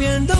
sabiendo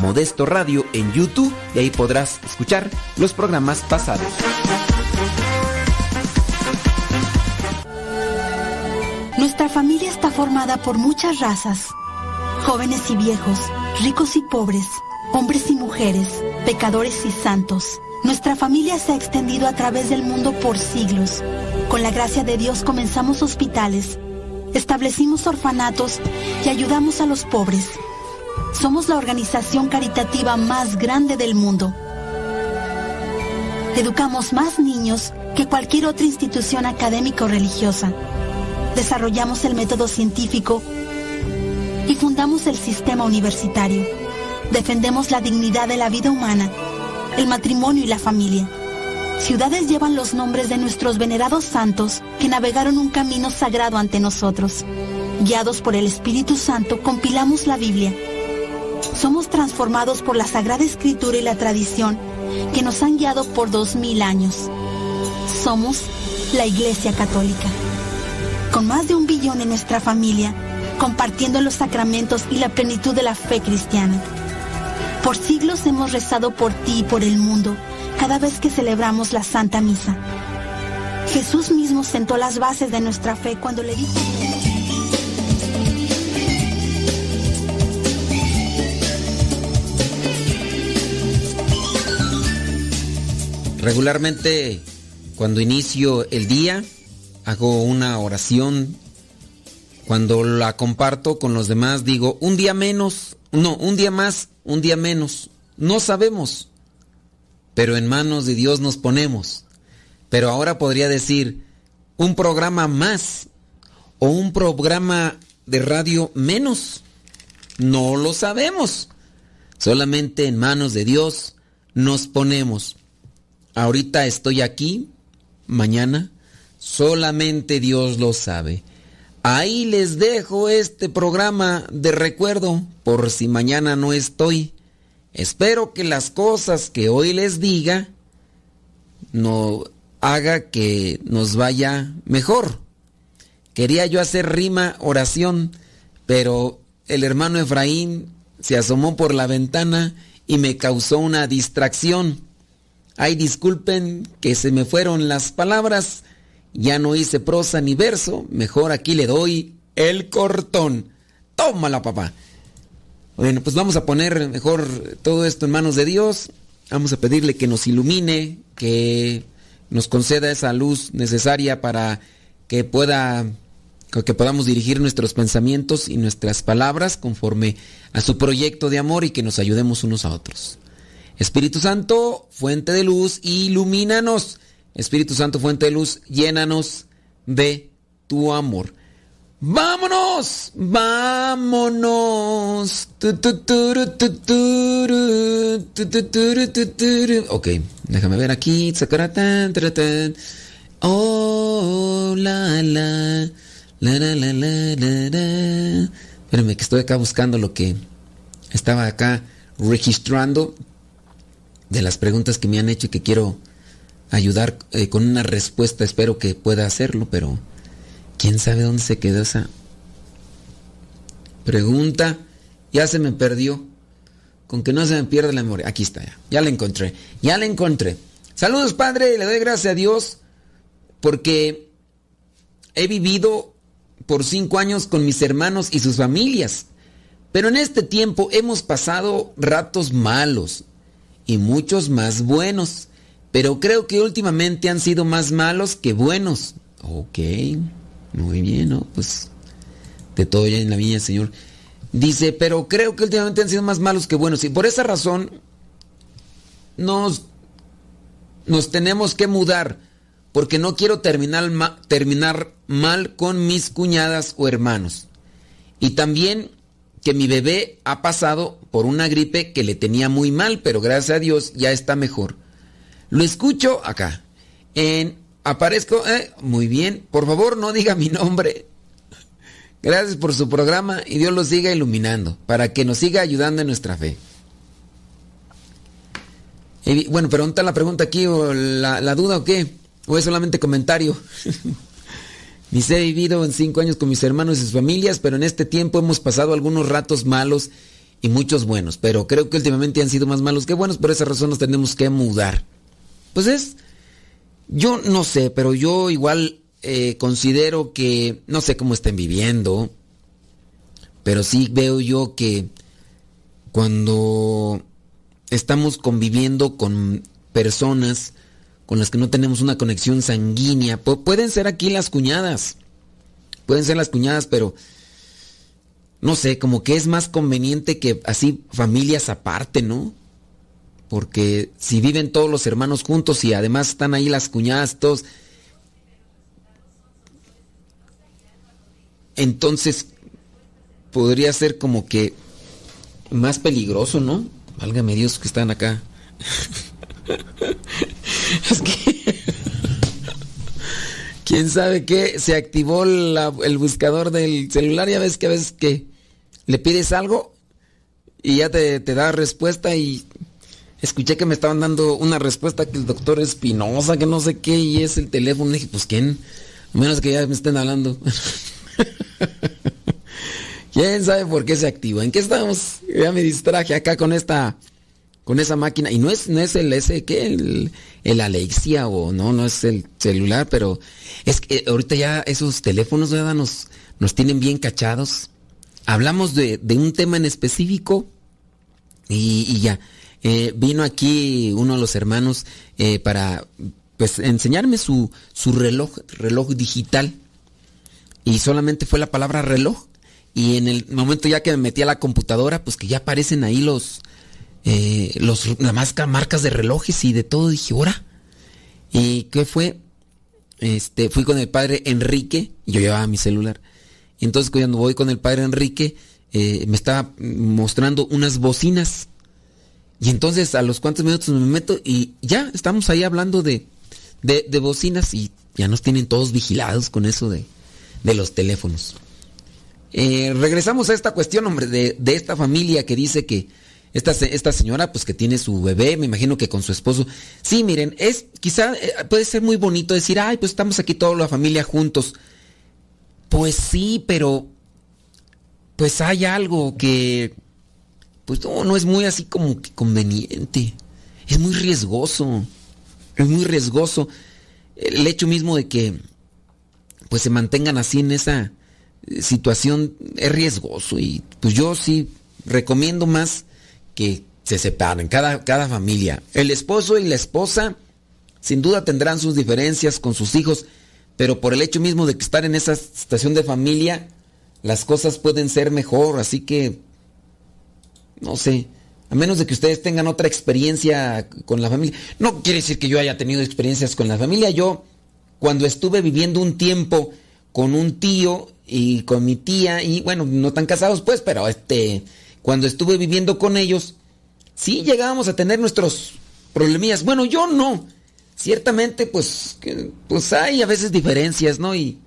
Modesto Radio en YouTube y ahí podrás escuchar los programas pasados. Nuestra familia está formada por muchas razas, jóvenes y viejos, ricos y pobres, hombres y mujeres, pecadores y santos. Nuestra familia se ha extendido a través del mundo por siglos. Con la gracia de Dios comenzamos hospitales, establecimos orfanatos y ayudamos a los pobres. Somos la organización caritativa más grande del mundo. Educamos más niños que cualquier otra institución académica o religiosa. Desarrollamos el método científico y fundamos el sistema universitario. Defendemos la dignidad de la vida humana, el matrimonio y la familia. Ciudades llevan los nombres de nuestros venerados santos que navegaron un camino sagrado ante nosotros. Guiados por el Espíritu Santo, compilamos la Biblia. Somos transformados por la Sagrada Escritura y la tradición que nos han guiado por dos mil años. Somos la Iglesia Católica. Con más de un billón en nuestra familia, compartiendo los sacramentos y la plenitud de la fe cristiana. Por siglos hemos rezado por ti y por el mundo cada vez que celebramos la Santa Misa. Jesús mismo sentó las bases de nuestra fe cuando le dijo... Regularmente cuando inicio el día hago una oración. Cuando la comparto con los demás digo, un día menos, no, un día más, un día menos. No sabemos, pero en manos de Dios nos ponemos. Pero ahora podría decir, un programa más o un programa de radio menos. No lo sabemos. Solamente en manos de Dios nos ponemos. Ahorita estoy aquí, mañana, solamente Dios lo sabe. Ahí les dejo este programa de recuerdo por si mañana no estoy. Espero que las cosas que hoy les diga no haga que nos vaya mejor. Quería yo hacer rima oración, pero el hermano Efraín se asomó por la ventana y me causó una distracción. Ay, disculpen que se me fueron las palabras, ya no hice prosa ni verso, mejor aquí le doy el cortón. Tómala, papá. Bueno, pues vamos a poner mejor todo esto en manos de Dios. Vamos a pedirle que nos ilumine, que nos conceda esa luz necesaria para que pueda que podamos dirigir nuestros pensamientos y nuestras palabras conforme a su proyecto de amor y que nos ayudemos unos a otros. Espíritu Santo, fuente de luz, ilumínanos. Espíritu Santo, fuente de luz, llénanos de tu amor. ¡Vámonos! ¡Vámonos! Ok, déjame ver aquí. Oh, la, la. La, la, la, la, Espérenme que estoy acá buscando lo que estaba acá registrando de las preguntas que me han hecho y que quiero ayudar eh, con una respuesta. Espero que pueda hacerlo, pero quién sabe dónde se quedó esa pregunta. Ya se me perdió. Con que no se me pierda la memoria. Aquí está ya. Ya la encontré. Ya la encontré. Saludos, Padre. Le doy gracias a Dios porque he vivido por cinco años con mis hermanos y sus familias. Pero en este tiempo hemos pasado ratos malos y muchos más buenos. Pero creo que últimamente han sido más malos que buenos. Ok, muy bien, ¿no? Pues de todo ya en la viña, Señor. Dice, pero creo que últimamente han sido más malos que buenos. Y por esa razón nos, nos tenemos que mudar porque no quiero terminar, terminar mal con mis cuñadas o hermanos. Y también que mi bebé ha pasado por una gripe que le tenía muy mal, pero gracias a Dios ya está mejor. Lo escucho acá. En aparezco, eh, muy bien. Por favor, no diga mi nombre. Gracias por su programa y Dios lo siga iluminando para que nos siga ayudando en nuestra fe. Bueno, pregunta la pregunta aquí o la duda o qué. ¿O es solamente comentario? Dice, he vivido en cinco años con mis hermanos y sus familias, pero en este tiempo hemos pasado algunos ratos malos y muchos buenos. Pero creo que últimamente han sido más malos que buenos, por esa razón nos tenemos que mudar. Pues es, yo no sé, pero yo igual eh, considero que, no sé cómo estén viviendo, pero sí veo yo que cuando estamos conviviendo con personas con las que no tenemos una conexión sanguínea. pueden ser aquí las cuñadas. Pueden ser las cuñadas, pero no sé, como que es más conveniente que así familias aparte, ¿no? Porque si viven todos los hermanos juntos y además están ahí las cuñadas, todos... Entonces podría ser como que más peligroso, ¿no? Válgame Dios que están acá. es que. ¿Quién sabe qué? Se activó el buscador del celular. Ya ves que a veces que le pides algo y ya te, da respuesta y escuché que me estaban dando una respuesta que el doctor Espinosa, que no sé qué, y es el teléfono. Dije, pues quién, a menos que ya me estén hablando. ¿Quién sabe por qué se activó? ¿En qué estamos? Ya me distraje acá con esta con esa máquina. Y no es, no es el ese que el, el, Alexia o no, no es el celular, pero es que ahorita ya esos teléfonos nos, nos tienen bien cachados. Hablamos de, un tema en específico y, ya. eh, vino aquí uno de los hermanos eh, para pues enseñarme su, su reloj, reloj digital. Y solamente fue la palabra reloj. Y en el momento ya que me metí a la computadora, pues que ya aparecen ahí los, eh, los las marcas de relojes y de todo. Dije, ¡hora! ¿Y qué fue? Este, fui con el padre Enrique, yo llevaba mi celular. Entonces cuando voy con el padre Enrique, eh, me estaba mostrando unas bocinas. Y entonces a los cuantos minutos me meto y ya estamos ahí hablando de, de, bocinas y ya nos tienen todos vigilados con eso de, de los teléfonos. Eh, regresamos a esta cuestión, hombre, de, de, esta familia que dice que esta, esta señora, pues que tiene su bebé, me imagino que con su esposo. Sí, miren, es quizá eh, puede ser muy bonito decir, ay, pues estamos aquí toda la familia juntos. Pues sí, pero pues hay algo que pues no, no es muy así como que conveniente. Es muy riesgoso. Es muy riesgoso el hecho mismo de que pues se mantengan así en esa eh, situación es riesgoso y pues yo sí recomiendo más que se separen cada, cada familia. El esposo y la esposa sin duda tendrán sus diferencias con sus hijos, pero por el hecho mismo de que estar en esa situación de familia, las cosas pueden ser mejor, así que no sé, a menos de que ustedes tengan otra experiencia con la familia. No quiere decir que yo haya tenido experiencias con la familia. Yo, cuando estuve viviendo un tiempo con un tío y con mi tía, y bueno, no tan casados pues, pero este, cuando estuve viviendo con ellos, sí llegábamos a tener nuestros problemillas. Bueno, yo no. Ciertamente, pues, pues hay a veces diferencias, ¿no? Y,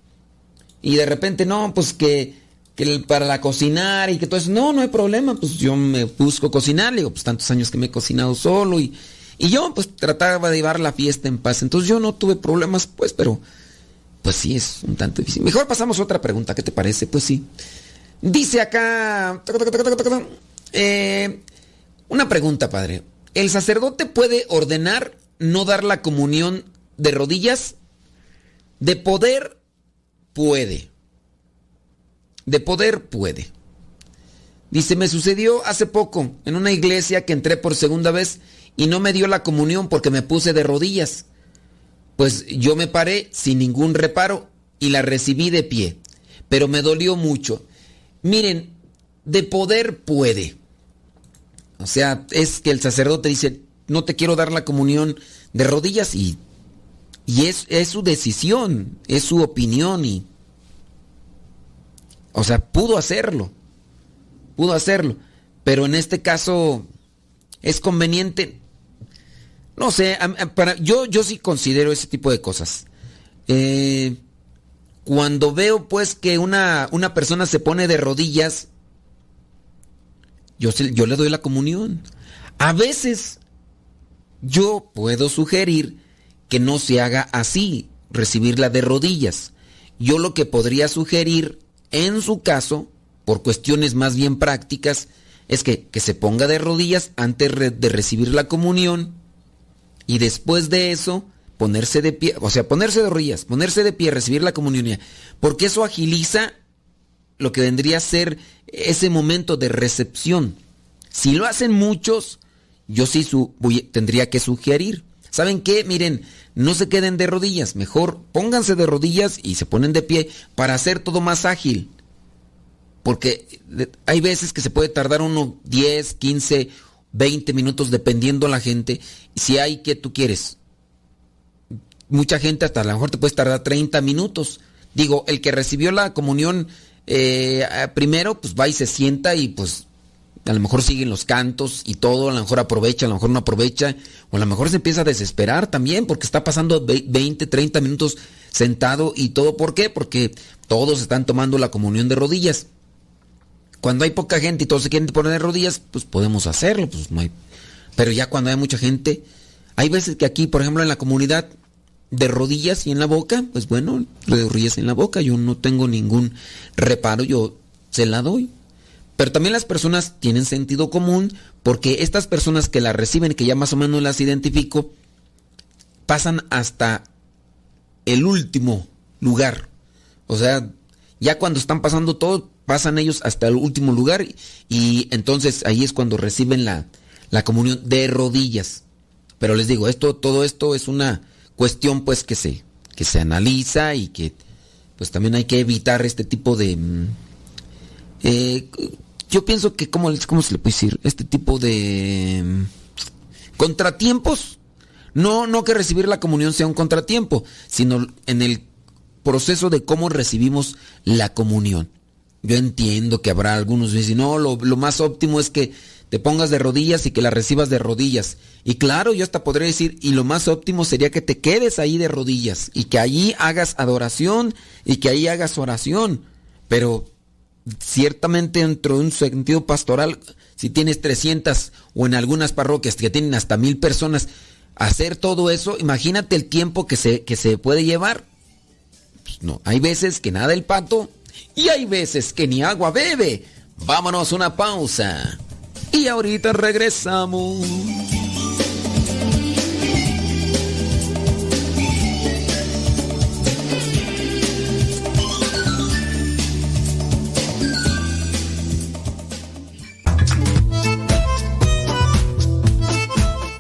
y de repente, no, pues que que para la cocinar y que todo eso. No, no hay problema, pues yo me busco cocinar, digo, pues tantos años que me he cocinado solo y, y yo pues trataba de llevar la fiesta en paz. Entonces yo no tuve problemas, pues, pero pues sí es un tanto difícil. Mejor pasamos a otra pregunta, ¿qué te parece? Pues sí. Dice acá... Eh, una pregunta, padre. ¿El sacerdote puede ordenar no dar la comunión de rodillas? De poder puede de poder puede. Dice, me sucedió hace poco en una iglesia que entré por segunda vez y no me dio la comunión porque me puse de rodillas. Pues yo me paré sin ningún reparo y la recibí de pie, pero me dolió mucho. Miren, de poder puede. O sea, es que el sacerdote dice, no te quiero dar la comunión de rodillas y, y es, es su decisión, es su opinión y o sea, pudo hacerlo. Pudo hacerlo. Pero en este caso es conveniente. No sé, para, yo, yo sí considero ese tipo de cosas. Eh, cuando veo pues que una, una, persona se pone de rodillas, yo, yo le doy la comunión. A veces yo puedo sugerir que no se haga así, recibirla de rodillas. Yo lo que podría sugerir en su caso, por cuestiones más bien prácticas, es que, se ponga de rodillas antes de recibir la comunión y después de eso ponerse de pie, o sea, ponerse de rodillas, ponerse de pie, recibir la comunión, porque eso agiliza lo que vendría a ser ese momento de recepción. Si lo hacen muchos, yo sí su, tendría que sugerir. ¿Saben qué? Miren, no se queden de rodillas, mejor pónganse de rodillas y se ponen de pie para hacer todo más ágil. Porque hay veces que se puede tardar uno 10, 15, 20 minutos dependiendo la gente. Si hay que tú quieres. Mucha gente hasta a lo mejor te puedes tardar 30 minutos. Digo, el que recibió la comunión eh, primero, pues va y se sienta y pues a lo mejor siguen los cantos y todo, a lo mejor aprovecha, a lo mejor no aprovecha, o a lo mejor se empieza a desesperar también porque está pasando 20, 30 minutos sentado y todo. ¿Por qué? Porque todos están tomando la comunión de rodillas. Cuando hay poca gente y todos se quieren poner de rodillas, pues podemos hacerlo, pues. Pero ya cuando hay mucha gente, hay veces que aquí, por ejemplo, en la comunidad de rodillas y en la boca, pues bueno, de rodillas en la boca, yo no tengo ningún reparo, yo se la doy. Pero también las personas tienen sentido común porque estas personas que la reciben, que ya más o menos las identifico, pasan hasta el último lugar. O sea, ya cuando están pasando todo, pasan ellos hasta el último lugar y entonces ahí es cuando reciben la, la comunión de rodillas. Pero les digo, esto, todo esto es una cuestión pues que se, que se analiza y que pues también hay que evitar este tipo de... Mm, eh, yo pienso que, ¿cómo, ¿cómo se le puede decir? Este tipo de... Mm, contratiempos. No, no que recibir la comunión sea un contratiempo, sino en el proceso de cómo recibimos la comunión. Yo entiendo que habrá algunos que dicen, no, lo, lo más óptimo es que te pongas de rodillas y que la recibas de rodillas. Y claro, yo hasta podría decir, y lo más óptimo sería que te quedes ahí de rodillas y que allí hagas adoración y que ahí hagas oración. Pero ciertamente dentro de un sentido pastoral, si tienes 300 o en algunas parroquias que tienen hasta mil personas, hacer todo eso, imagínate el tiempo que se, que se puede llevar. Pues no, hay veces que nada el pato y hay veces que ni agua bebe. Vámonos una pausa. Y ahorita regresamos.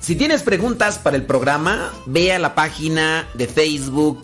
Si tienes preguntas para el programa, ve a la página de Facebook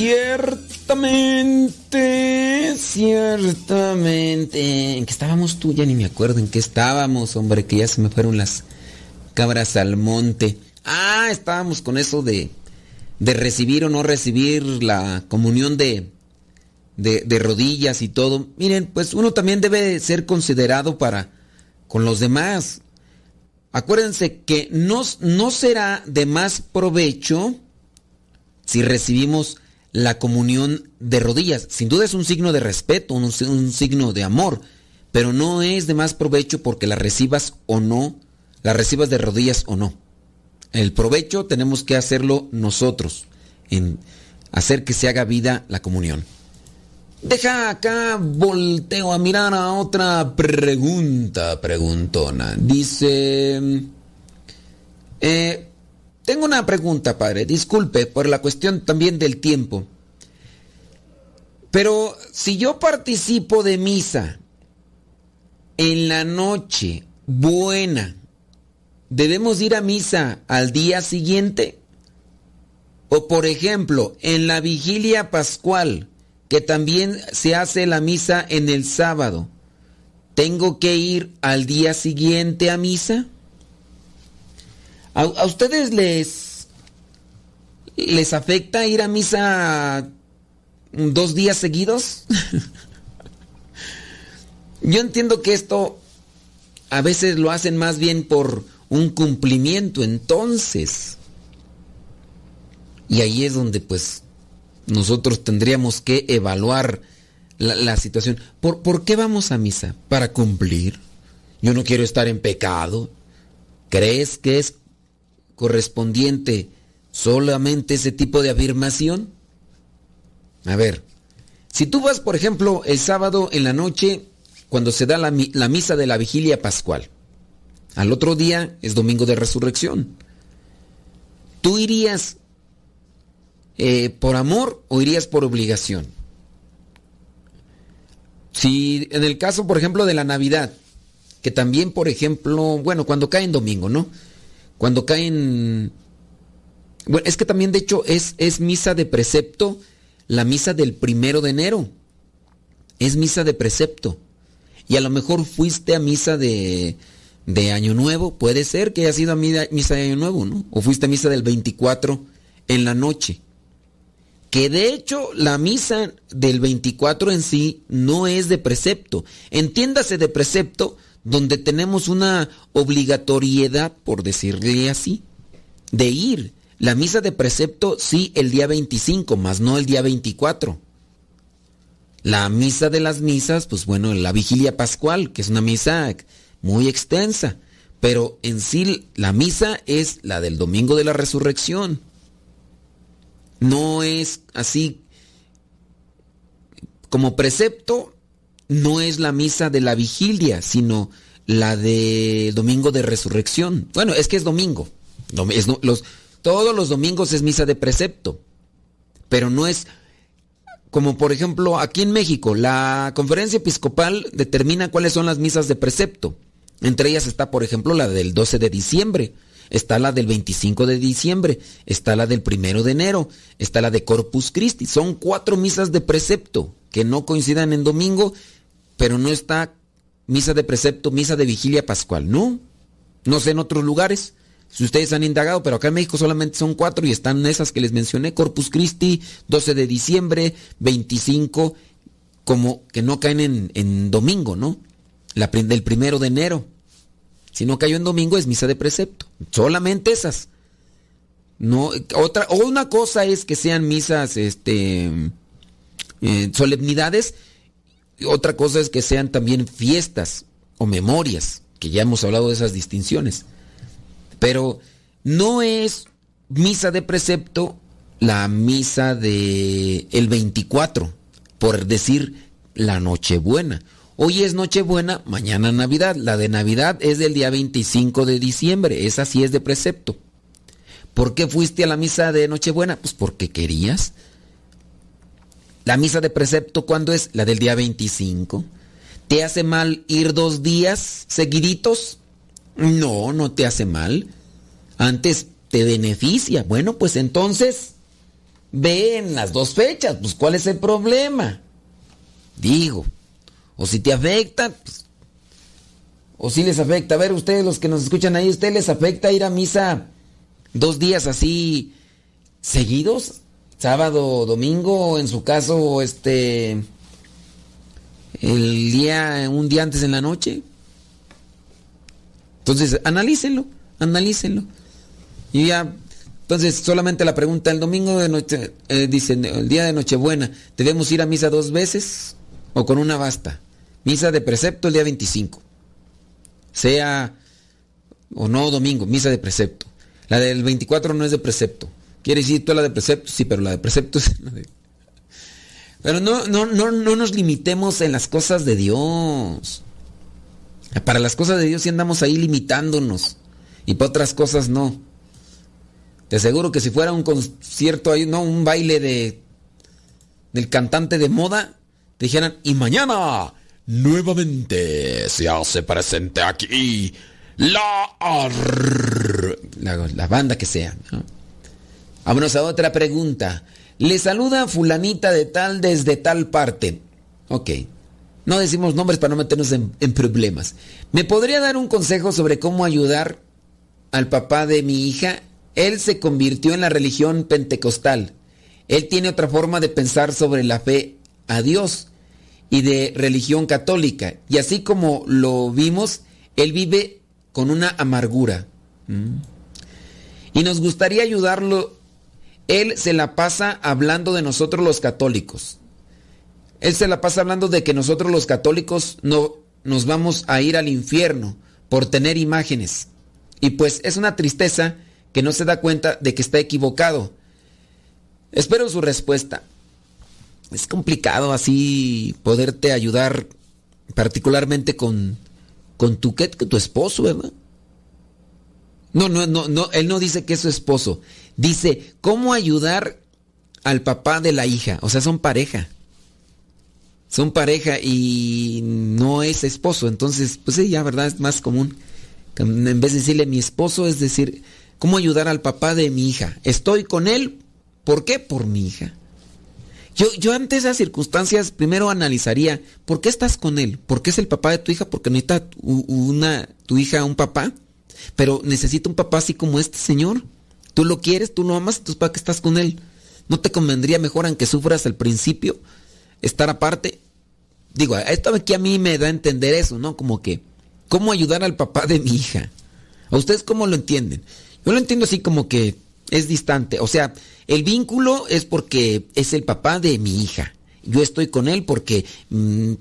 Ciertamente, ciertamente. ¿En qué estábamos tú? Ya ni me acuerdo en qué estábamos, hombre, que ya se me fueron las cabras al monte. Ah, estábamos con eso de, de recibir o no recibir la comunión de, de, rodillas y todo. Miren, pues uno también debe ser considerado para con los demás. Acuérdense que no, no será de más provecho si recibimos la comunión de rodillas. Sin duda es un signo de respeto, un, signo de amor, pero no es de más provecho porque la recibas o no, la recibas de rodillas o no. El provecho tenemos que hacerlo nosotros, en hacer que se haga vida la comunión. Deja acá, volteo a mirar a otra pregunta, preguntona. Dice... Eh, tengo una pregunta, padre. Disculpe por la cuestión también del tiempo. Pero si yo participo de misa en la noche buena, ¿debemos ir a misa al día siguiente? O por ejemplo, en la vigilia pascual, que también se hace la misa en el sábado, ¿tengo que ir al día siguiente a misa? ¿A, ustedes les, les afecta ir a misa dos días seguidos? Yo entiendo que esto a veces lo hacen más bien por un cumplimiento, entonces. Y ahí es donde pues nosotros tendríamos que evaluar la, la situación. ¿Por, ¿Por qué vamos a misa? Para cumplir. Yo no quiero estar en pecado. ¿Crees que es correspondiente solamente ese tipo de afirmación? A ver, si tú vas, por ejemplo, el sábado en la noche, cuando se da la, misa de la vigilia pascual, al otro día es domingo de resurrección, ¿tú irías eh, por amor o irías por obligación? Si en el caso, por ejemplo, de la Navidad, que también, por ejemplo, bueno, cuando cae en domingo, ¿no? Cuando caen Bueno, es que también de hecho es, es misa de precepto la misa del primero de enero. Es misa de precepto. Y a lo mejor fuiste a misa de, de Año Nuevo. Puede ser que haya sido a misa de Año Nuevo, ¿no? O fuiste a misa del 24 en la noche. Que de hecho la misa del 24 en sí no es de precepto. Entiéndase de precepto donde tenemos una obligatoriedad, por decirle así, de ir. La misa de precepto sí el día 25, más no el día 24. La misa de las misas, pues bueno, la vigilia pascual, que es una misa muy extensa, pero en sí la misa es la del domingo de la resurrección. No es así como precepto, no es la misa de la vigilia, sino la de domingo de resurrección. Bueno, es que es domingo. los, todos los domingos es misa de precepto, pero no es como por ejemplo aquí en México, la conferencia episcopal determina cuáles son las misas de precepto. Entre ellas está, por ejemplo, la del 12 de diciembre, está la del 25 de diciembre, está la del 1 de enero, está la de Corpus Christi. Son cuatro misas de precepto que no coincidan en domingo, pero no está misa de precepto, misa de vigilia pascual, ¿no? No sé en otros lugares si ustedes han indagado, pero acá en México solamente son cuatro y están esas que les mencioné, Corpus Christi, 12 de diciembre, 25, como que no caen en, domingo, ¿no? La, del primero de enero. Si no cayó en domingo es misa de precepto. Solamente esas. No, otra, o una cosa es que sean misas, este, eh, solemnidades, otra cosa es que sean también fiestas o memorias, que ya hemos hablado de esas distinciones. Pero no es misa de precepto la misa de el 24, por decir la Nochebuena. Hoy es Nochebuena, mañana Navidad. La de Navidad es del día 25 de diciembre, esa sí es de precepto. ¿Por qué fuiste a la misa de Nochebuena? Pues porque querías. La misa de precepto, ¿cuándo es? La del día 25. ¿Te hace mal ir dos días seguiditos? No, no te hace mal. Antes te beneficia. Bueno, pues entonces ve en las dos fechas. Pues ¿cuál es el problema? Digo. O si te afecta, pues, o si les afecta. A ver, ustedes los que nos escuchan ahí, ¿ustedes les afecta ir a misa dos días así seguidos? Sábado, domingo, en su caso, este, el día, un día antes en la noche. Entonces, analícenlo, analícenlo. Y ya, entonces solamente la pregunta, el domingo de noche, eh, dicen, el día de Nochebuena, ¿debemos ir a misa dos veces o con una basta? Misa de precepto el día 25. Sea o no domingo, misa de precepto. La del 24 no es de precepto. ¿Quiere decir tú la de precepto? Sí, pero la de precepto es la de... Pero no, no, no, no nos limitemos en las cosas de Dios. Para las cosas de Dios sí andamos ahí limitándonos. Y para otras cosas no. Te aseguro que si fuera un concierto ahí, no, un baile de del cantante de moda, te dijeran, y mañana nuevamente se hace presente aquí la, la, banda que sea. Vámonos a otra pregunta. Le saluda fulanita de tal desde tal parte. Ok. No decimos nombres para no meternos en, problemas. ¿Me podría dar un consejo sobre cómo ayudar al papá de mi hija? Él se convirtió en la religión pentecostal. Él tiene otra forma de pensar sobre la fe a Dios y de religión católica. Y así como lo vimos, él vive con una amargura. Mm. Y nos gustaría ayudarlo. Él se la pasa hablando de nosotros los católicos. Él se la pasa hablando de que nosotros los católicos no nos vamos a ir al infierno por tener imágenes. Y pues es una tristeza que no se da cuenta de que está equivocado. Espero su respuesta. Es complicado así poderte ayudar particularmente con, con tu, tu esposo, ¿verdad? No, no, no, no, él no dice que es su esposo. Dice, ¿cómo ayudar al papá de la hija? O sea, son pareja son pareja y no es esposo. Entonces, pues sí, ya, ¿verdad? Es más común. En vez de decirle mi esposo, es decir, ¿Cómo ayudar al papá de mi hija? Estoy con él. ¿Por qué? Por mi hija. Yo, yo ante esas circunstancias primero analizaría, ¿por qué estás con él? ¿Por qué es el papá de tu hija? Porque necesita una, tu hija un papá, pero necesita un papá así como este señor. Tú lo quieres, tú lo amas, entonces ¿para qué estás con él? ¿No te convendría mejor aunque sufras al principio estar aparte? Digo, esto aquí a mí me da a entender eso, ¿no? Como que, ¿cómo ayudar al papá de mi hija? ¿A ustedes cómo lo entienden? Yo lo entiendo así como que es distante. O sea, el vínculo es porque es el papá de mi hija. Yo estoy con él porque, mm,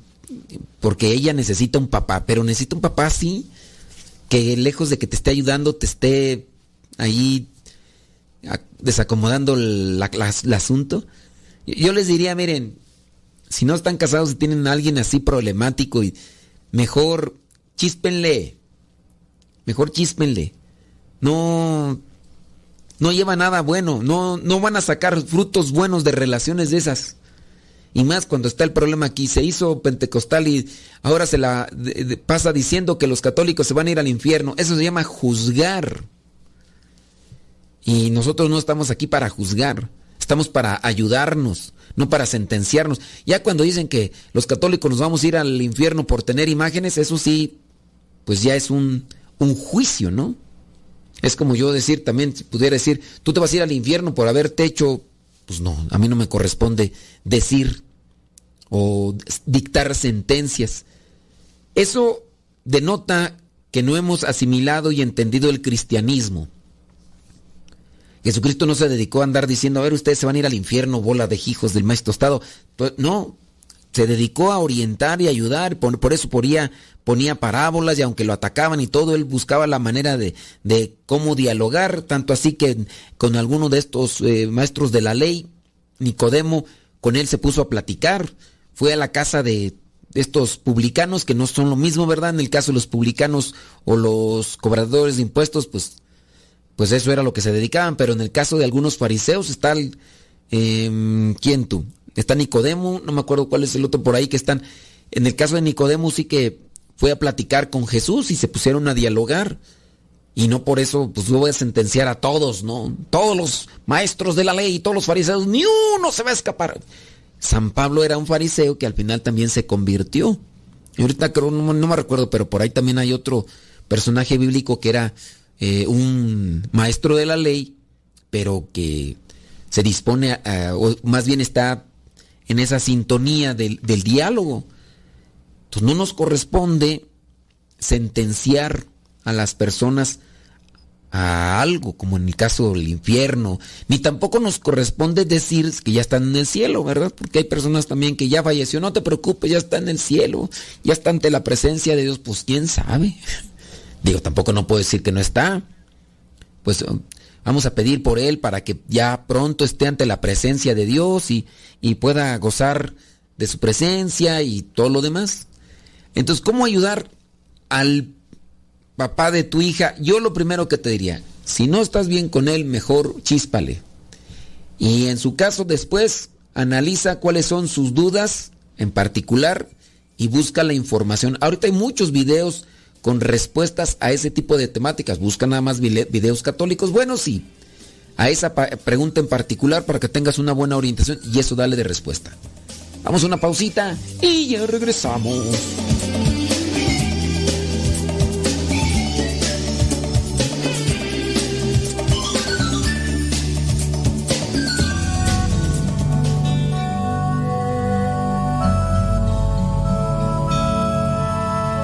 porque ella necesita un papá, pero necesita un papá así, que lejos de que te esté ayudando, te esté ahí desacomodando el, asunto. Yo les diría, miren, si no están casados y tienen a alguien así problemático, y mejor chispenle, mejor chispenle. No, no lleva nada bueno, no, no van a sacar frutos buenos de relaciones de esas. Y más cuando está el problema aquí, se hizo pentecostal y ahora se la pasa diciendo que los católicos se van a ir al infierno. Eso se llama juzgar. Y nosotros no estamos aquí para juzgar, estamos para ayudarnos, no para sentenciarnos. Ya cuando dicen que los católicos nos vamos a ir al infierno por tener imágenes, eso sí, pues ya es un, un juicio, ¿no? Es como yo decir, también pudiera decir, tú te vas a ir al infierno por haberte hecho, pues no, a mí no me corresponde decir o dictar sentencias. Eso denota que no hemos asimilado y entendido el cristianismo. Jesucristo no se dedicó a andar diciendo, a ver, ustedes se van a ir al infierno, bola de hijos del maestro tostado. Pues, no, se dedicó a orientar y ayudar, por, eso ponía, ponía, parábolas y aunque lo atacaban y todo, él buscaba la manera de, de cómo dialogar, tanto así que con alguno de estos eh, maestros de la ley, Nicodemo, con él se puso a platicar, fue a la casa de estos publicanos, que no son lo mismo, ¿verdad? En el caso de los publicanos o los cobradores de impuestos, pues, pues eso era lo que se dedicaban, pero en el caso de algunos fariseos está el, em, ¿quién tú? Está Nicodemo, no me acuerdo cuál es el otro por ahí que están. En el caso de Nicodemo sí que fue a platicar con Jesús y se pusieron a dialogar. Y no por eso, pues lo voy a sentenciar a todos, ¿no? Todos los maestros de la ley y todos los fariseos, ni uno se va a escapar. San Pablo era un fariseo que al final también se convirtió. Y ahorita creo, no, me recuerdo, pero por ahí también hay otro personaje bíblico que era eh, un maestro de la ley, pero que se dispone a, o más bien está en esa sintonía del, diálogo. Entonces no nos corresponde sentenciar a las personas a algo, como en el caso del infierno, ni tampoco nos corresponde decir que ya están en el cielo, ¿verdad? Porque hay personas también que ya falleció, no te preocupes, ya está en el cielo, ya está ante la presencia de Dios, pues quién sabe. Digo, tampoco no puedo decir que no está. Pues Vamos a pedir por él para que ya pronto esté ante la presencia de Dios y, pueda gozar de su presencia y todo lo demás. Entonces, ¿cómo ayudar al papá de tu hija? Yo lo primero que te diría, si no estás bien con él, mejor chíspale. Y en su caso después analiza cuáles son sus dudas en particular y busca la información. Ahorita hay muchos videos con respuestas a ese tipo de temáticas. Busca nada más videos católicos buenos y a esa pregunta en particular para que tengas una buena orientación y eso dale de respuesta. Vamos a una pausita y ya regresamos.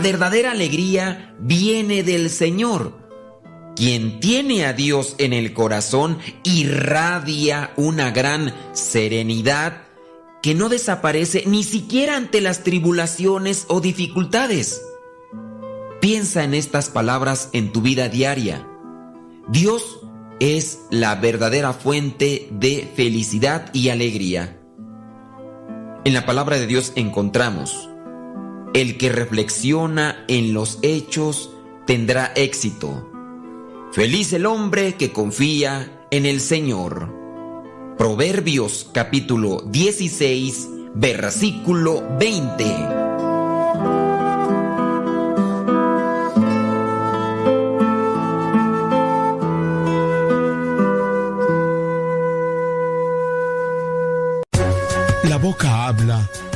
Verdadera alegría viene del Señor. Quien tiene a Dios en el corazón irradia una gran serenidad que no desaparece ni siquiera ante las tribulaciones o dificultades. Piensa en estas palabras en tu vida diaria. Dios es la verdadera fuente de felicidad y alegría. En la palabra de Dios encontramos, el que reflexiona en los hechos tendrá éxito. Feliz el hombre que confía en el Señor. Proverbios capítulo 16, versículo 20.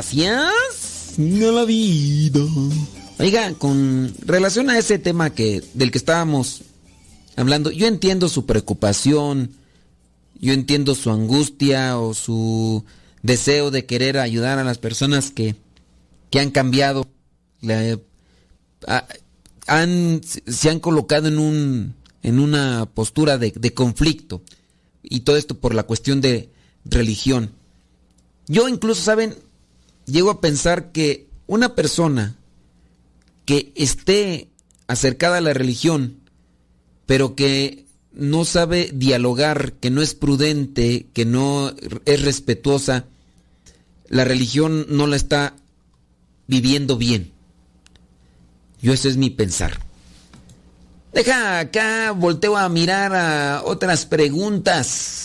Gracias. No la vida. Oiga, con relación a ese tema que del que estábamos hablando, yo entiendo su preocupación, yo entiendo su angustia o su deseo de querer ayudar a las personas que, que han cambiado, le- a- han, se han colocado en un en una postura de, de conflicto y todo esto por la cuestión de religión. Yo incluso, ¿saben? Llego a pensar que una persona que esté acercada a la religión, pero que no sabe dialogar, que no es prudente, que no es respetuosa, la religión no la está viviendo bien. Yo ese es mi pensar. Deja acá, volteo a mirar a otras preguntas.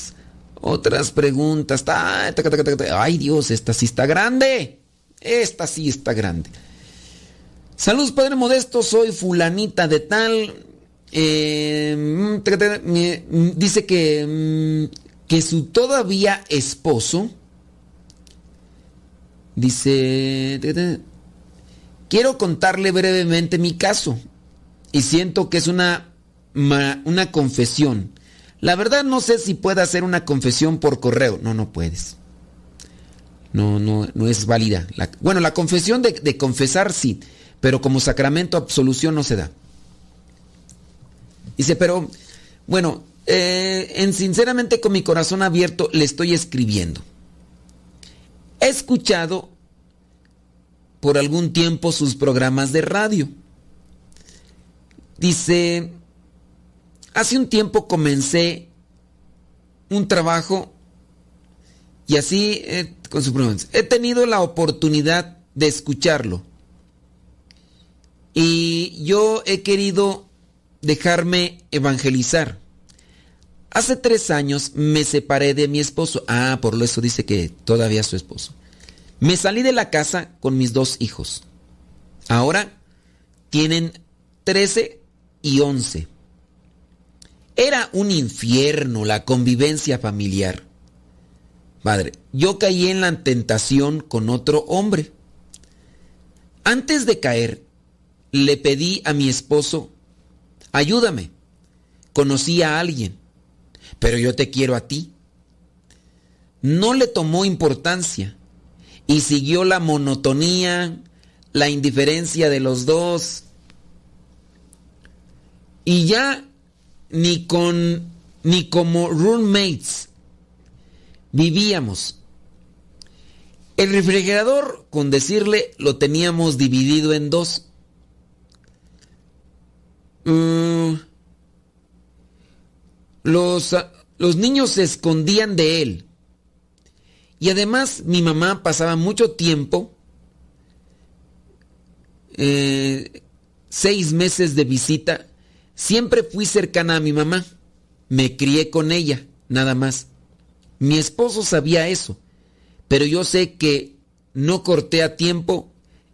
Otras preguntas. Ta, ta, ta, ta, ta, ta. Ay Dios, esta sí está grande. Esta sí está grande. Saludos, Padre Modesto, soy fulanita de tal. Eh, mm, mm, dice que, mm, que su todavía esposo. Dice... Quiero contarle brevemente mi caso. Y siento que es una, una confesión. La verdad no sé si pueda hacer una confesión por correo. No, no puedes. No, no, no es válida. Bueno, la confesión de, de confesar sí, pero como sacramento absolución no se da. Dice, pero bueno, eh, en sinceramente con mi corazón abierto le estoy escribiendo. He escuchado por algún tiempo sus programas de radio. Dice, hace un tiempo comencé un trabajo y así, eh, con su pronuncia, he tenido la oportunidad de escucharlo. Y yo he querido dejarme evangelizar. Hace tres años me separé de mi esposo. Ah, por eso dice que todavía es su esposo. Me salí de la casa con mis dos hijos. Ahora tienen 13 y 11. Era un infierno la convivencia familiar. Padre, yo caí en la tentación con otro hombre. Antes de caer, le pedí a mi esposo, ayúdame. Conocí a alguien, pero yo te quiero a ti. No le tomó importancia y siguió la monotonía, la indiferencia de los dos. Y ya ni con ni como roommates vivíamos. El refrigerador, con decirle, lo teníamos dividido en dos. Mm, los, los niños se escondían de él. Y además mi mamá pasaba mucho tiempo, eh, seis meses de visita. Siempre fui cercana a mi mamá. Me crié con ella, nada más. Mi esposo sabía eso, pero yo sé que no corté a tiempo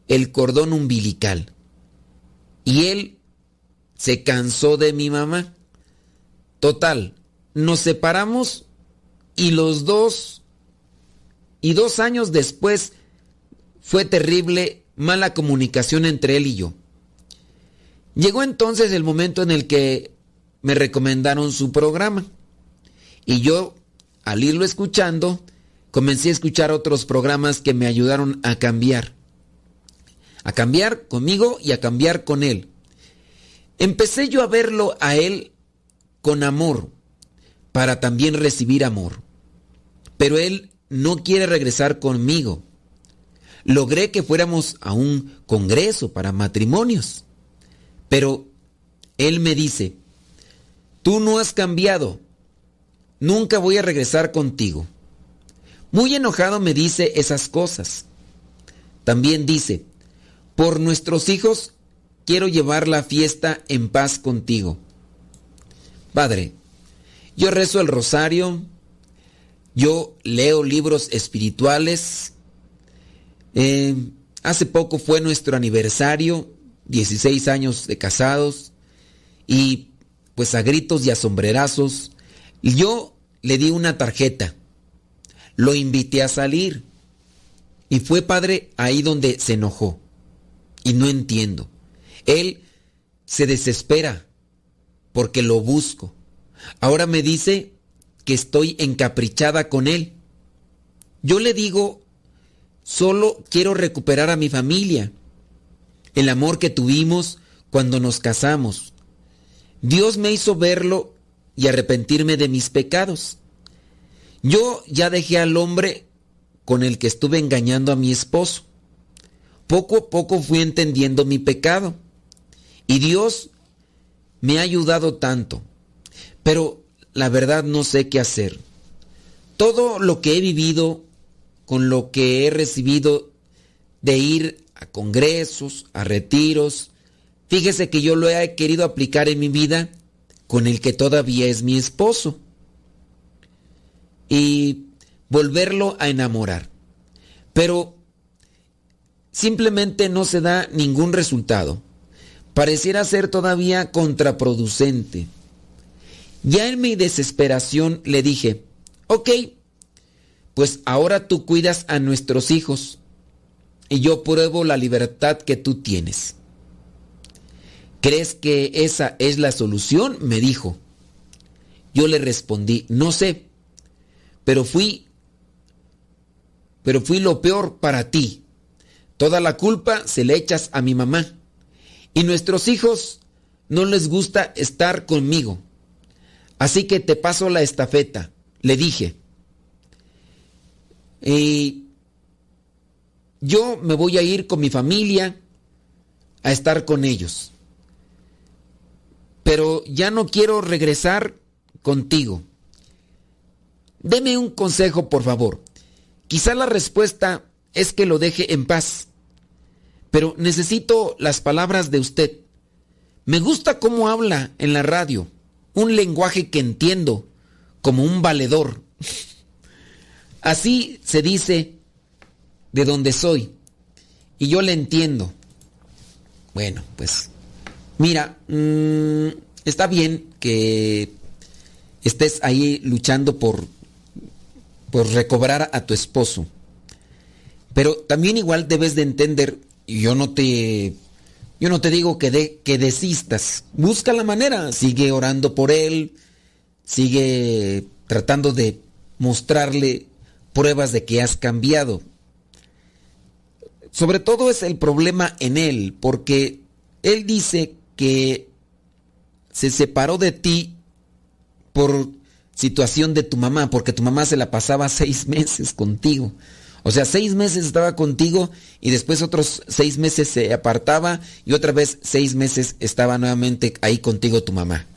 el cordón umbilical. Y él se cansó de mi mamá. Total, nos separamos y los dos, y dos años después fue terrible mala comunicación entre él y yo. Llegó entonces el momento en el que me recomendaron su programa y yo, al irlo escuchando, comencé a escuchar otros programas que me ayudaron a cambiar. A cambiar conmigo y a cambiar con él. Empecé yo a verlo a él con amor, para también recibir amor. Pero él no quiere regresar conmigo. Logré que fuéramos a un congreso para matrimonios. Pero él me dice, tú no has cambiado, nunca voy a regresar contigo. Muy enojado me dice esas cosas. También dice, por nuestros hijos quiero llevar la fiesta en paz contigo. Padre, yo rezo el rosario, yo leo libros espirituales. Eh, hace poco fue nuestro aniversario, 16 años de casados, y pues a gritos y a sombrerazos, yo le di una tarjeta, lo invité a salir, y fue padre ahí donde se enojó, y no entiendo. Él se desespera porque lo busco. Ahora me dice que estoy encaprichada con él. Yo le digo, solo quiero recuperar a mi familia, el amor que tuvimos cuando nos casamos. Dios me hizo verlo y arrepentirme de mis pecados. Yo ya dejé al hombre con el que estuve engañando a mi esposo. Poco a poco fui entendiendo mi pecado. Y Dios me ha ayudado tanto. Pero la verdad no sé qué hacer. Todo lo que he vivido, con lo que he recibido de ir a congresos, a retiros, fíjese que yo lo he querido aplicar en mi vida con el que todavía es mi esposo. Y volverlo a enamorar. Pero simplemente no se da ningún resultado. Pareciera ser todavía contraproducente. Ya en mi desesperación le dije, ok, pues ahora tú cuidas a nuestros hijos y yo pruebo la libertad que tú tienes. ¿Crees que esa es la solución? me dijo. Yo le respondí, no sé, pero fui, pero fui lo peor para ti. Toda la culpa se le echas a mi mamá. Y nuestros hijos no les gusta estar conmigo. Así que te paso la estafeta, le dije. Y yo me voy a ir con mi familia a estar con ellos. Pero ya no quiero regresar contigo. Deme un consejo, por favor. Quizá la respuesta es que lo deje en paz. Pero necesito las palabras de usted. Me gusta cómo habla en la radio un lenguaje que entiendo como un valedor. Así se dice de donde soy. Y yo le entiendo. Bueno, pues mira, mm, está bien que estés ahí luchando por, por recobrar a tu esposo. Pero también igual debes de entender, yo no te yo no te digo que, de, que desistas. Busca la manera. Sigue orando por él. Sigue tratando de mostrarle pruebas de que has cambiado. Sobre todo es el problema en él, porque él dice que se separó de ti por situación de tu mamá, porque tu mamá se la pasaba seis meses contigo. O sea, seis meses estaba contigo y después otros seis meses se apartaba y otra vez seis meses estaba nuevamente ahí contigo tu mamá.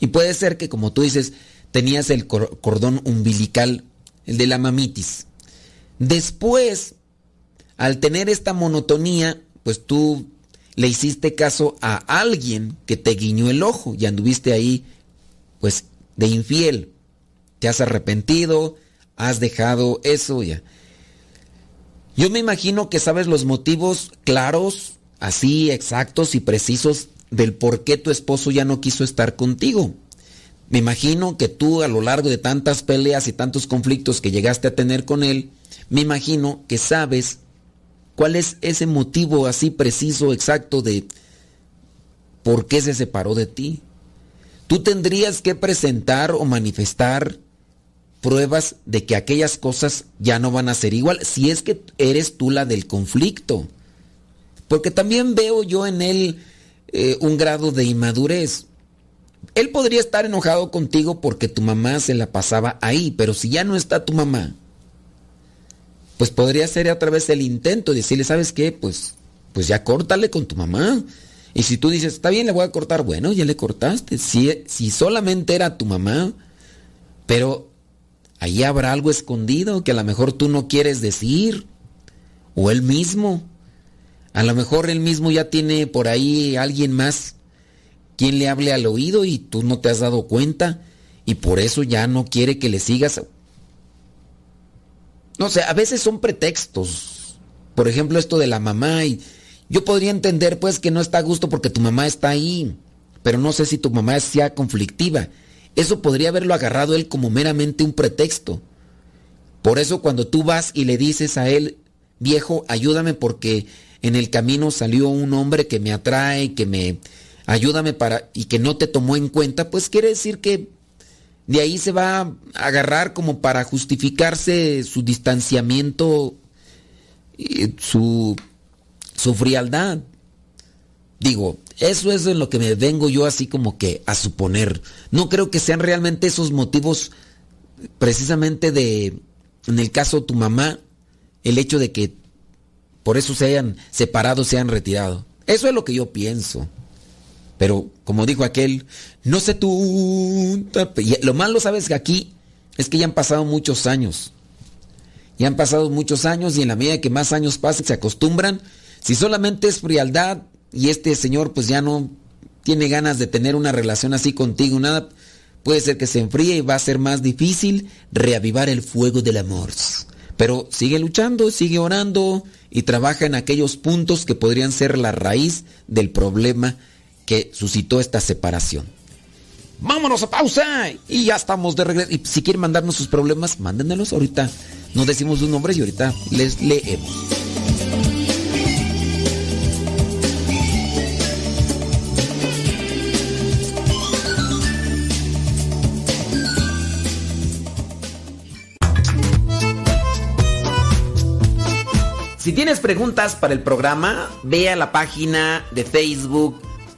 Y puede ser que, como tú dices, tenías el cordón umbilical, el de la mamitis. Después, al tener esta monotonía, pues tú le hiciste caso a alguien que te guiñó el ojo y anduviste ahí, pues, de infiel. Te has arrepentido, has dejado eso ya. Yo me imagino que sabes los motivos claros, así exactos y precisos del por qué tu esposo ya no quiso estar contigo. Me imagino que tú a lo largo de tantas peleas y tantos conflictos que llegaste a tener con él, me imagino que sabes cuál es ese motivo así preciso, exacto de por qué se separó de ti. Tú tendrías que presentar o manifestar pruebas de que aquellas cosas ya no van a ser igual, si es que eres tú la del conflicto. Porque también veo yo en él eh, un grado de inmadurez. Él podría estar enojado contigo porque tu mamá se la pasaba ahí, pero si ya no está tu mamá, pues podría ser otra vez el intento de decirle, ¿sabes qué? Pues, pues ya córtale con tu mamá. Y si tú dices, está bien, le voy a cortar, bueno, ya le cortaste. Si, si solamente era tu mamá, pero Ahí habrá algo escondido que a lo mejor tú no quieres decir. O él mismo. A lo mejor él mismo ya tiene por ahí alguien más quien le hable al oído y tú no te has dado cuenta y por eso ya no quiere que le sigas. No sé, a veces son pretextos. Por ejemplo, esto de la mamá y yo podría entender pues que no está a gusto porque tu mamá está ahí, pero no sé si tu mamá sea conflictiva. Eso podría haberlo agarrado él como meramente un pretexto. Por eso cuando tú vas y le dices a él, viejo, ayúdame porque en el camino salió un hombre que me atrae, que me ayúdame para y que no te tomó en cuenta, pues quiere decir que de ahí se va a agarrar como para justificarse su distanciamiento, su, su frialdad. Digo, eso es en lo que me vengo yo así como que a suponer. No creo que sean realmente esos motivos precisamente de, en el caso de tu mamá, el hecho de que por eso se hayan separado, se hayan retirado. Eso es lo que yo pienso. Pero como dijo aquel, no sé tú. Lo malo, sabes que aquí es que ya han pasado muchos años. Ya han pasado muchos años y en la medida que más años pasen se acostumbran. Si solamente es frialdad, y este señor pues ya no tiene ganas de tener una relación así contigo, nada, puede ser que se enfríe y va a ser más difícil reavivar el fuego del amor. Pero sigue luchando, sigue orando y trabaja en aquellos puntos que podrían ser la raíz del problema que suscitó esta separación. Vámonos a pausa y ya estamos de regreso. Y si quieren mandarnos sus problemas, mándenlos ahorita. Nos decimos sus nombres y ahorita les leemos. Si tienes preguntas para el programa, ve a la página de Facebook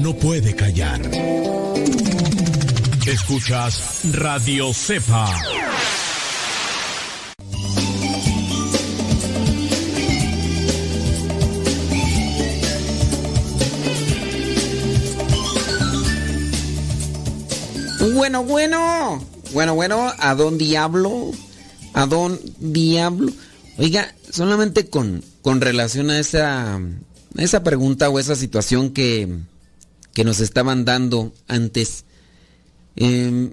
no puede callar. Escuchas Radio Cepa. Bueno, bueno. Bueno, bueno, ¿a don diablo? ¿A don diablo? Oiga, solamente con, con relación a esa, a esa pregunta o esa situación que, que nos estaban dando antes. Eh,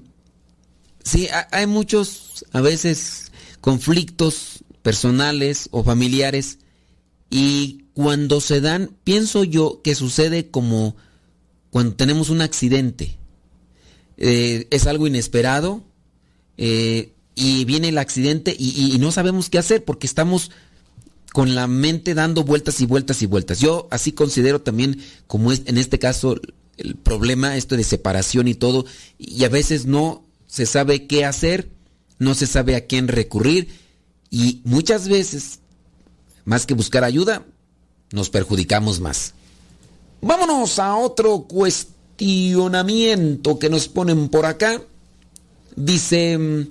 sí, hay muchos, a veces, conflictos personales o familiares y cuando se dan, pienso yo que sucede como cuando tenemos un accidente. Eh, es algo inesperado eh, y viene el accidente y, no sabemos qué hacer porque estamos con la mente dando vueltas y vueltas y vueltas. Yo así considero también, como es en este caso, el problema, esto de separación y todo, y a veces no se sabe qué hacer, no se sabe a quién recurrir y muchas veces, más que buscar ayuda, nos perjudicamos más. Vámonos a otro cuestionamiento que nos ponen por acá. Dice,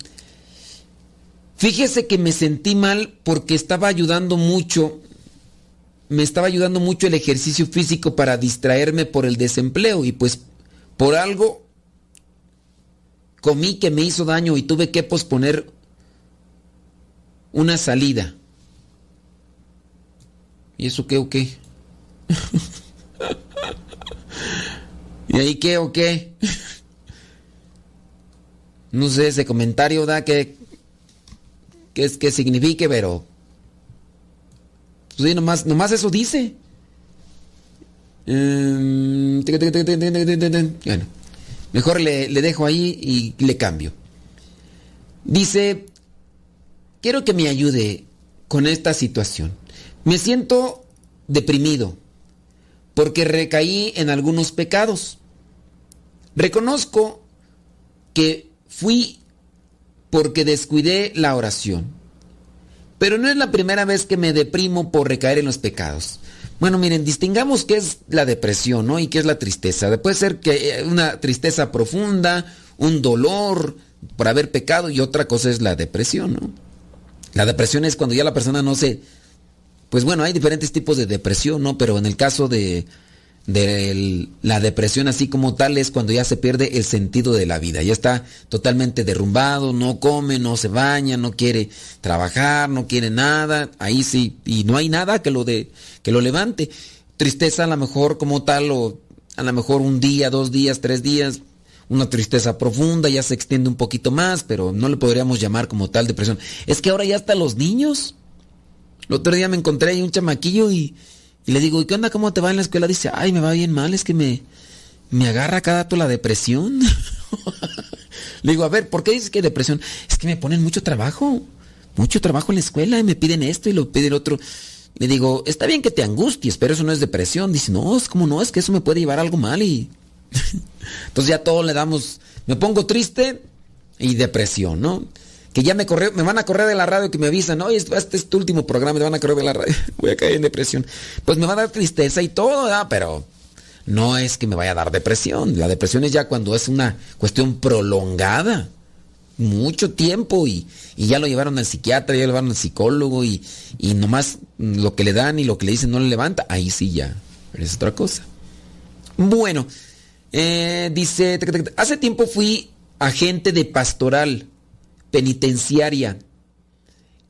fíjese que me sentí mal porque estaba ayudando mucho, me estaba ayudando mucho el ejercicio físico para distraerme por el desempleo y pues por algo comí que me hizo daño y tuve que posponer una salida. ¿Y eso qué o qué? ¿Y ahí qué o qué? no sé, ese comentario da que, que, que signifique, pero... Pues sí, nomás, nomás eso dice. bueno, mejor le, le dejo ahí y le cambio. Dice, quiero que me ayude con esta situación. Me siento deprimido porque recaí en algunos pecados. Reconozco que fui porque descuidé la oración. Pero no es la primera vez que me deprimo por recaer en los pecados. Bueno, miren, distingamos qué es la depresión, ¿no? Y qué es la tristeza. Puede ser que una tristeza profunda, un dolor por haber pecado y otra cosa es la depresión, ¿no? La depresión es cuando ya la persona no se... Pues bueno, hay diferentes tipos de depresión, ¿no? Pero en el caso de, de la depresión así como tal es cuando ya se pierde el sentido de la vida. Ya está totalmente derrumbado, no come, no se baña, no quiere trabajar, no quiere nada. Ahí sí, y no hay nada que lo, de, que lo levante. Tristeza a lo mejor como tal, o a lo mejor un día, dos días, tres días, una tristeza profunda, ya se extiende un poquito más, pero no le podríamos llamar como tal depresión. Es que ahora ya hasta los niños. El otro día me encontré ahí un chamaquillo y, y le digo, ¿y qué onda? ¿Cómo te va en la escuela? Dice, ay, me va bien mal, es que me, me agarra cada rato la depresión. le digo, a ver, ¿por qué dices que depresión? Es que me ponen mucho trabajo, mucho trabajo en la escuela y me piden esto y lo piden otro. Le digo, está bien que te angusties, pero eso no es depresión. Dice, no, es como no, es que eso me puede llevar algo mal y entonces ya todos le damos, me pongo triste y depresión, ¿no? Que ya me corre, me van a correr de la radio que me avisan, oye, este es tu último programa, me van a correr de la radio, voy a caer en depresión. Pues me va a dar tristeza y todo. Pero no es que me vaya a dar depresión. La depresión es ya cuando es una cuestión prolongada, mucho tiempo y, y ya lo llevaron al psiquiatra, ya lo llevaron al psicólogo y, y nomás lo que le dan y lo que le dicen no le levanta, ahí sí ya, es otra cosa. Bueno, eh, dice, hace tiempo fui agente de pastoral penitenciaria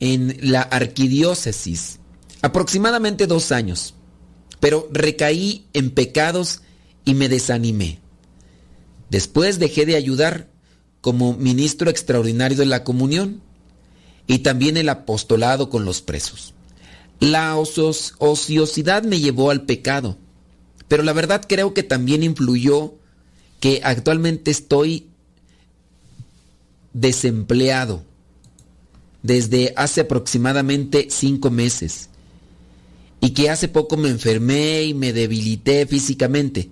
en la arquidiócesis, aproximadamente dos años, pero recaí en pecados y me desanimé. Después dejé de ayudar como ministro extraordinario de la comunión y también el apostolado con los presos. La ociosidad me llevó al pecado pero la verdad creo que también influyó que actualmente estoy desempleado desde hace aproximadamente cinco meses y que hace poco me enfermé y me debilité físicamente,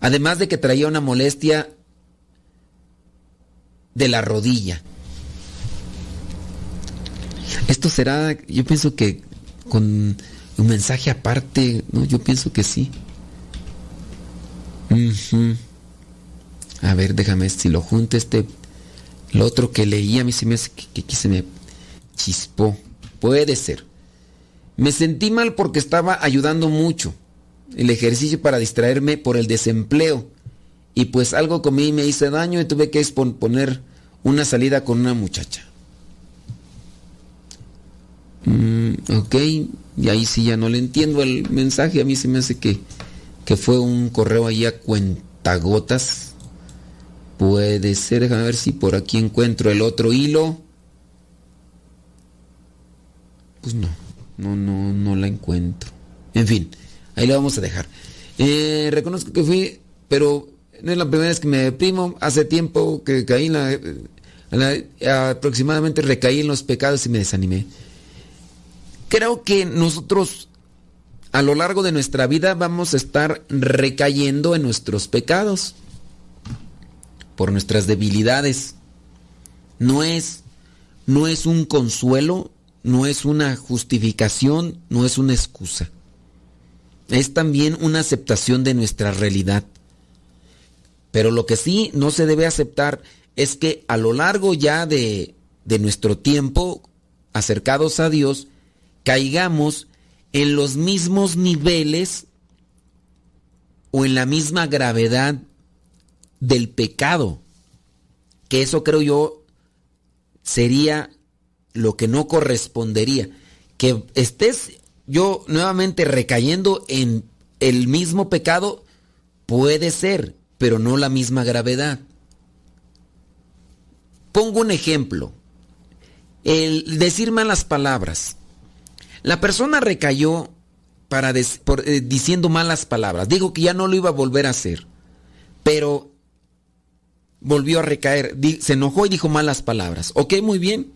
además de que traía una molestia de la rodilla. Esto será, yo pienso que con un mensaje aparte, ¿no? Yo pienso que sí. A ver, déjame si lo junto este. Lo otro que leí a mí se me hace que, aquí se me chispó. Puede ser. Me sentí mal porque estaba ayudando mucho. El ejercicio para distraerme por el desempleo. y pues algo comí me hice daño y tuve que poner una salida con una muchacha. Mm, ok, y ahí sí ya no le entiendo el mensaje. A mí se me hace que, que fue un correo ahí a cuentagotas. Puede ser, déjame ver si por aquí encuentro el otro hilo. Pues no, no, no, no la encuentro. En fin, ahí la vamos a dejar. Eh, reconozco que fui, pero no es la primera vez que me deprimo. Hace tiempo que caí en la, aproximadamente recaí en los pecados y me desanimé. Creo que nosotros a lo largo de nuestra vida vamos a estar recayendo en nuestros pecados por nuestras debilidades. No es no es un consuelo, no es una justificación, no es una excusa. Es también una aceptación de nuestra realidad. Pero lo que sí no se debe aceptar es que a lo largo ya de, de nuestro tiempo acercados a Dios, caigamos en los mismos niveles o en la misma gravedad del pecado. Que eso creo yo sería lo que no correspondería. Que estés yo nuevamente recayendo en el mismo pecado, puede ser, pero no la misma gravedad. Pongo un ejemplo. El decir malas palabras. La persona recayó para eh, diciendo malas palabras. Dijo que ya no lo iba a volver a hacer. Pero volvió a recaer. se enojó y dijo malas palabras. Ok, muy bien.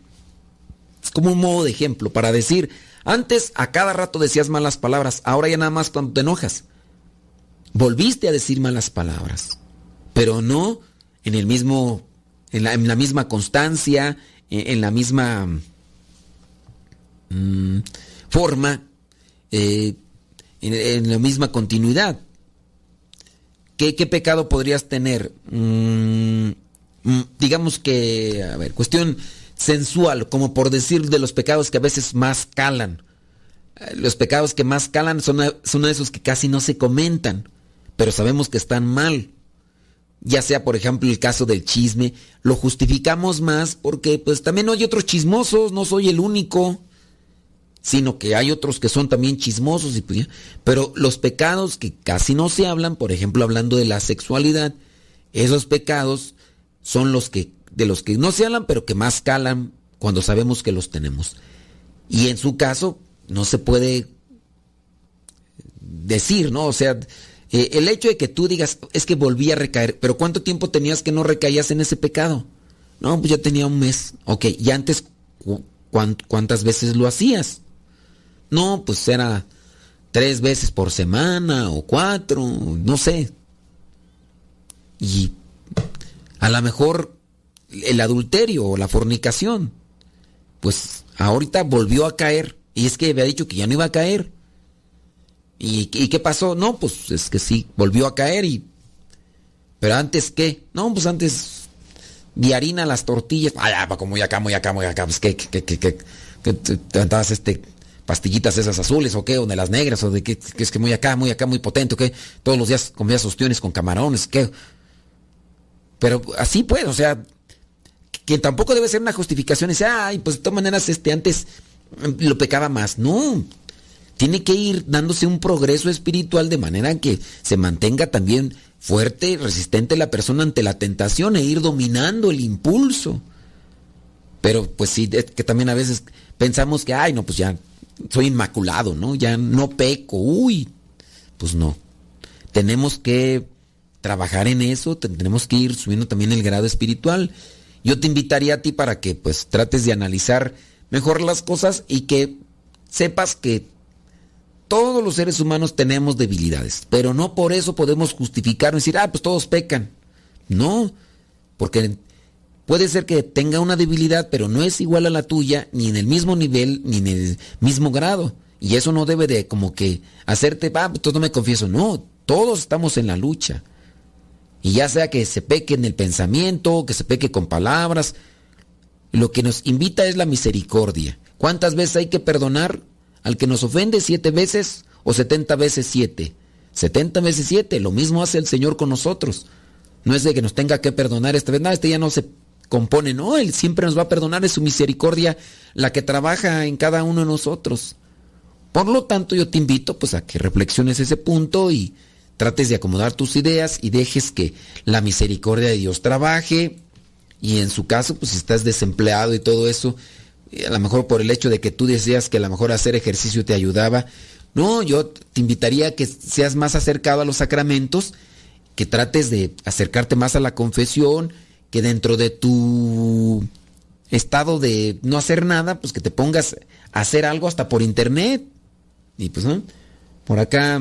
Es como un modo de ejemplo para decir, antes a cada rato decías malas palabras, ahora ya nada más cuando te enojas volviste a decir malas palabras, pero no en el mismo, en la, misma constancia, en, la misma mm, forma, eh, en, la misma continuidad. ¿Qué, pecado podrías tener? Mm, mm, digamos que, a ver, cuestión sensual, como por decir de los pecados que a veces más calan. Eh, los pecados que más calan son, son esos que casi no se comentan pero sabemos que están mal. Ya sea, por ejemplo, el caso del chisme, lo justificamos más porque pues también hay otros chismosos, no soy el único, sino que hay otros que son también chismosos. Y pues, pero los pecados que casi no se hablan, por ejemplo, hablando de la sexualidad, esos pecados son los que de los que no se hablan, pero que más calan cuando sabemos que los tenemos. Y en su caso no se puede decir, ¿no? O sea, eh, el hecho de que tú digas, es que volví a recaer, pero ¿cuánto tiempo tenías que no recaías en ese pecado? No, pues ya tenía un mes. Ok, ¿y antes cuántas veces lo hacías? No, pues era tres veces por semana o cuatro, no sé. Y a lo mejor el adulterio o la fornicación, pues ahorita volvió a caer. Y es que había dicho que ya no iba a caer. ¿Y, qué pasó? No, pues es que sí, volvió a caer y... Pero antes qué? No, pues antes de harina las tortillas. Ah, ya, pues, acá, muy acá, muy acá. Pues qué, qué, qué, qué, te este pastillitas esas azules o qué, o de las negras, o de que, es que muy acá, muy acá, muy potente, o qué. Todos los días comías ostiones con camarones, qué. Pero así pues, o sea, que tampoco debe ser una justificación. Dice, ay, pues de todas maneras, este antes lo pecaba más. No, tiene que ir dándose un progreso espiritual de manera que se mantenga también fuerte resistente la persona ante la tentación e ir dominando el impulso. Pero pues sí, que también a veces pensamos que, ay, no, pues ya soy inmaculado, ¿no? Ya no peco, uy. Pues no. Tenemos que trabajar en eso, tenemos que ir subiendo también el grado espiritual. Yo te invitaría a ti para que pues trates de analizar mejor las cosas y que sepas que todos los seres humanos tenemos debilidades, pero no por eso podemos justificar y decir, ah, pues todos pecan. No, porque puede ser que tenga una debilidad, pero no es igual a la tuya, ni en el mismo nivel, ni en el mismo grado. Y eso no debe de como que hacerte, ah, pues no me confieso. No, todos estamos en la lucha. Y ya sea que se peque en el pensamiento, que se peque con palabras, lo que nos invita es la misericordia. ¿Cuántas veces hay que perdonar? Al que nos ofende siete veces o setenta veces siete. Setenta veces siete, lo mismo hace el Señor con nosotros. No es de que nos tenga que perdonar esta vez, no, este ya no se compone, no, Él siempre nos va a perdonar, es su misericordia la que trabaja en cada uno de nosotros. Por lo tanto, yo te invito pues a que reflexiones ese punto y trates de acomodar tus ideas y dejes que la misericordia de Dios trabaje. Y en su caso, pues si estás desempleado y todo eso, a lo mejor por el hecho de que tú decías que a lo mejor hacer ejercicio te ayudaba, no, yo te invitaría a que seas más acercado a los sacramentos, que trates de acercarte más a la confesión, que dentro de tu estado de no hacer nada, pues que te pongas a hacer algo hasta por internet. Y pues, ¿no? Por acá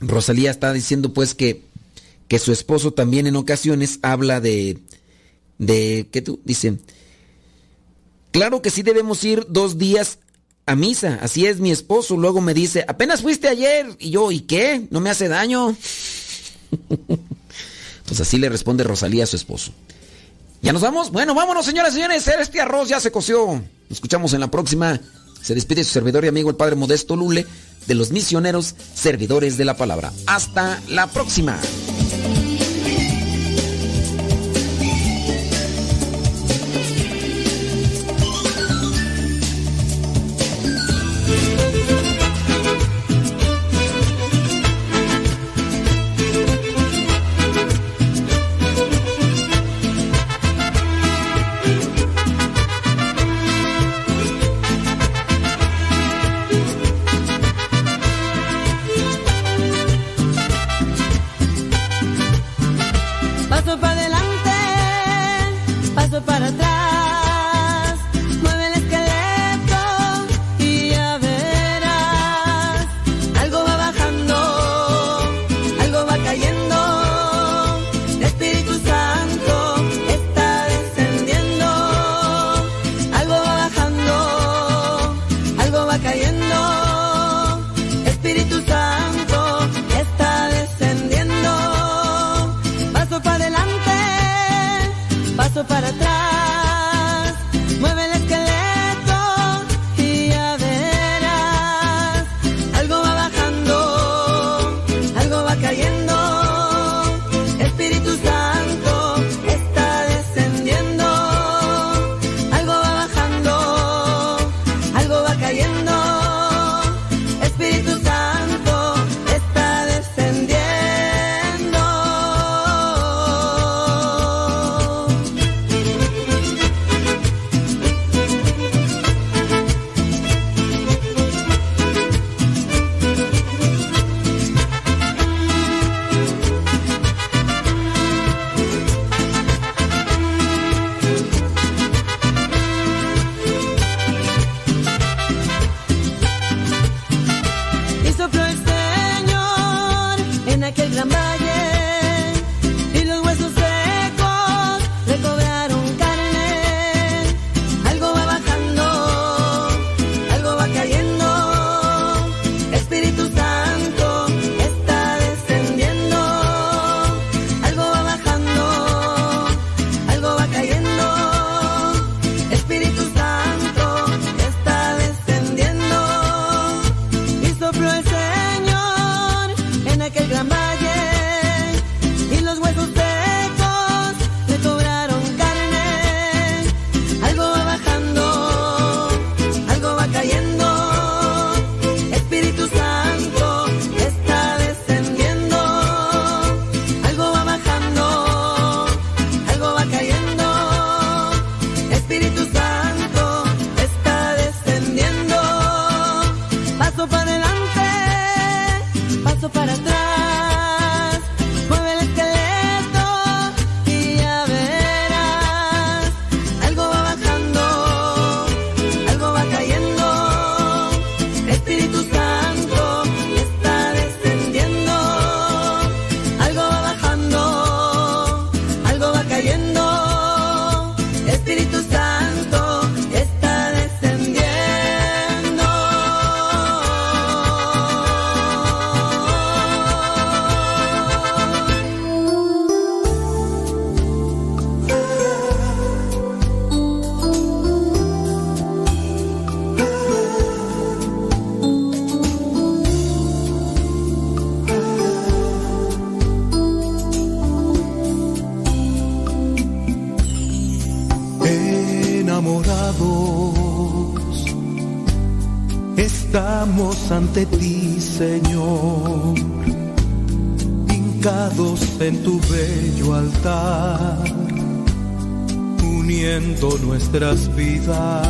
Rosalía está diciendo pues que, que su esposo también en ocasiones habla de, de, ¿qué tú? Dice, claro que sí debemos ir dos días a misa, así es mi esposo, luego me dice, apenas fuiste ayer, y yo, ¿y qué? ¿No me hace daño? pues así le responde Rosalía a su esposo. ¿Ya nos vamos? Bueno, vámonos, señoras y señores. Este arroz ya se coció. Nos escuchamos en la próxima. Se despide su servidor y amigo, el Padre Modesto Lule, de los misioneros servidores de la palabra. Hasta la próxima. Nuestras vidas